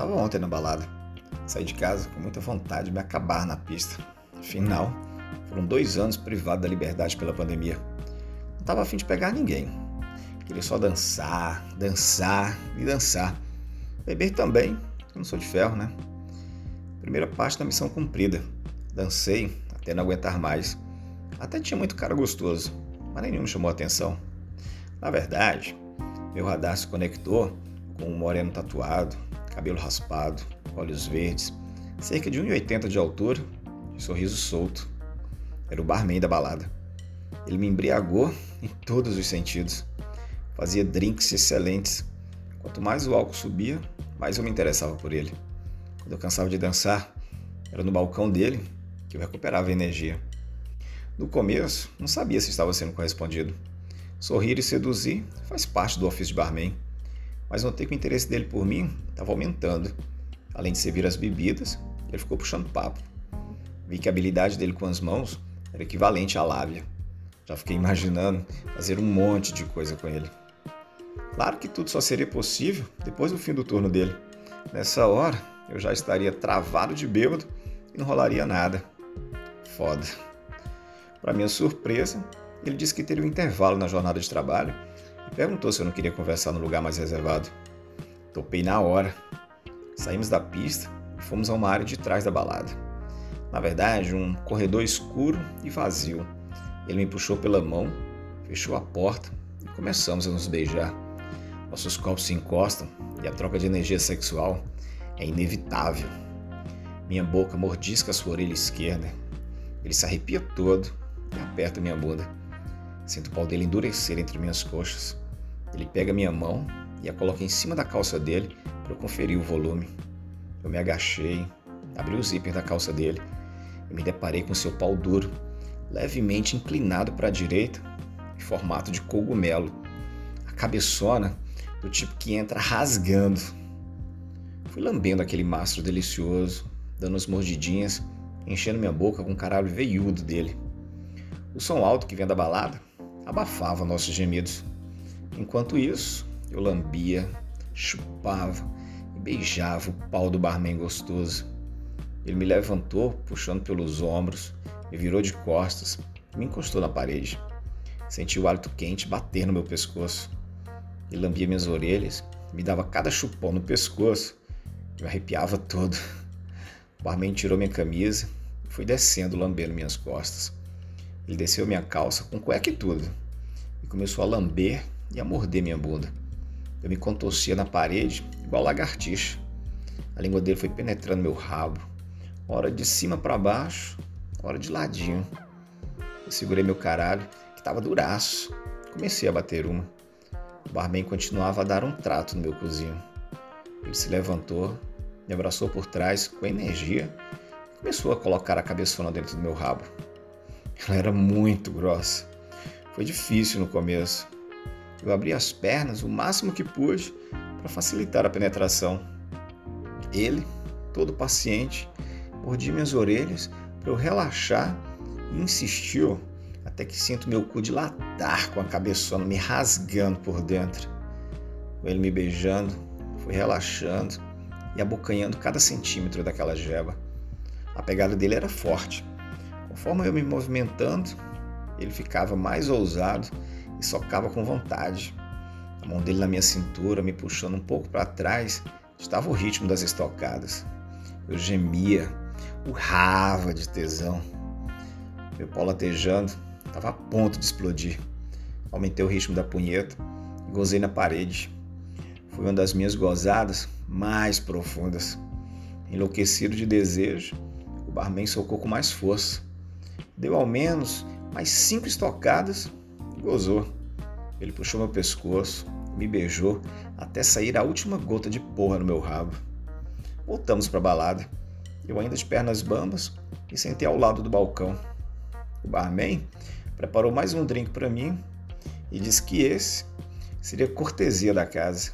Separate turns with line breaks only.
Tava ontem na balada. Saí de casa com muita vontade de me acabar na pista. Afinal, foram dois anos privado da liberdade pela pandemia. Não tava afim de pegar ninguém. Queria só dançar, dançar e dançar. Beber também, eu não sou de ferro, né? Primeira parte da missão cumprida. Dancei até não aguentar mais. Até tinha muito cara gostoso, mas nenhum chamou atenção. Na verdade, meu radar se conectou com um moreno tatuado, cabelo raspado, olhos verdes, cerca de 1,80 de altura e sorriso solto. Era o barman da balada. Ele me embriagou em todos os sentidos. Fazia drinks excelentes. Quanto mais o álcool subia, mais eu me interessava por ele. Quando eu cansava de dançar, era no balcão dele que eu recuperava a energia. No começo, não sabia se estava sendo correspondido. Sorrir e seduzir faz parte do ofício de barman mas notei que o interesse dele por mim estava aumentando. Além de servir as bebidas, ele ficou puxando papo. Vi que a habilidade dele com as mãos era equivalente à lábia. Já fiquei imaginando fazer um monte de coisa com ele. Claro que tudo só seria possível depois do fim do turno dele. Nessa hora, eu já estaria travado de bêbado e não rolaria nada. Foda. Para minha surpresa, ele disse que teria um intervalo na jornada de trabalho Perguntou se eu não queria conversar no lugar mais reservado. Topei na hora. Saímos da pista e fomos a uma área de trás da balada. Na verdade, um corredor escuro e vazio. Ele me puxou pela mão, fechou a porta e começamos a nos beijar. Nossos corpos se encostam e a troca de energia sexual é inevitável. Minha boca mordisca sua orelha esquerda. Ele se arrepia todo e aperta minha bunda. Sinto o pau dele endurecer entre minhas coxas. Ele pega minha mão e a coloca em cima da calça dele para eu conferir o volume. Eu me agachei, abri o zíper da calça dele e me deparei com seu pau duro, levemente inclinado para a direita, em formato de cogumelo. A cabeçona do tipo que entra rasgando. Fui lambendo aquele mastro delicioso, dando as mordidinhas, enchendo minha boca com o caralho veiudo dele. O som alto que vem da balada abafava nossos gemidos. Enquanto isso, eu lambia, chupava e beijava o pau do barman gostoso. Ele me levantou, puxando pelos ombros, me virou de costas e me encostou na parede. Senti o hálito quente bater no meu pescoço. Ele lambia minhas orelhas, me dava cada chupão no pescoço me arrepiava todo. O barman tirou minha camisa e foi descendo, lambendo minhas costas. Ele desceu minha calça com cueca e tudo e começou a lamber e a morder minha bunda. Eu me contorcia na parede, igual lagartixa. A língua dele foi penetrando meu rabo, hora de cima para baixo, hora de ladinho. Eu segurei meu caralho, que estava duraço. Comecei a bater uma. O barman continuava a dar um trato no meu cozinho. Ele se levantou, me abraçou por trás com energia e começou a colocar a cabeçona dentro do meu rabo. Ela era muito grossa. Foi difícil no começo, eu abri as pernas o máximo que pude para facilitar a penetração. Ele, todo paciente, mordia minhas orelhas para eu relaxar e insistiu até que sinto meu cu dilatar com a cabeçona me rasgando por dentro. Ele me beijando, foi relaxando e abocanhando cada centímetro daquela jeba. A pegada dele era forte. Conforme eu me movimentando, ele ficava mais ousado e socava com vontade. A mão dele na minha cintura, me puxando um pouco para trás, estava o ritmo das estocadas. Eu gemia, urrava de tesão. Meu pau latejando, estava a ponto de explodir. Aumentei o ritmo da punheta e gozei na parede. Foi uma das minhas gozadas mais profundas. Enlouquecido de desejo, o barman socou com mais força. Deu ao menos mais cinco estocadas Gozou. Ele puxou meu pescoço, me beijou até sair a última gota de porra no meu rabo. Voltamos para a balada. Eu ainda de pernas bambas e sentei ao lado do balcão. O barman preparou mais um drink para mim e disse que esse seria cortesia da casa.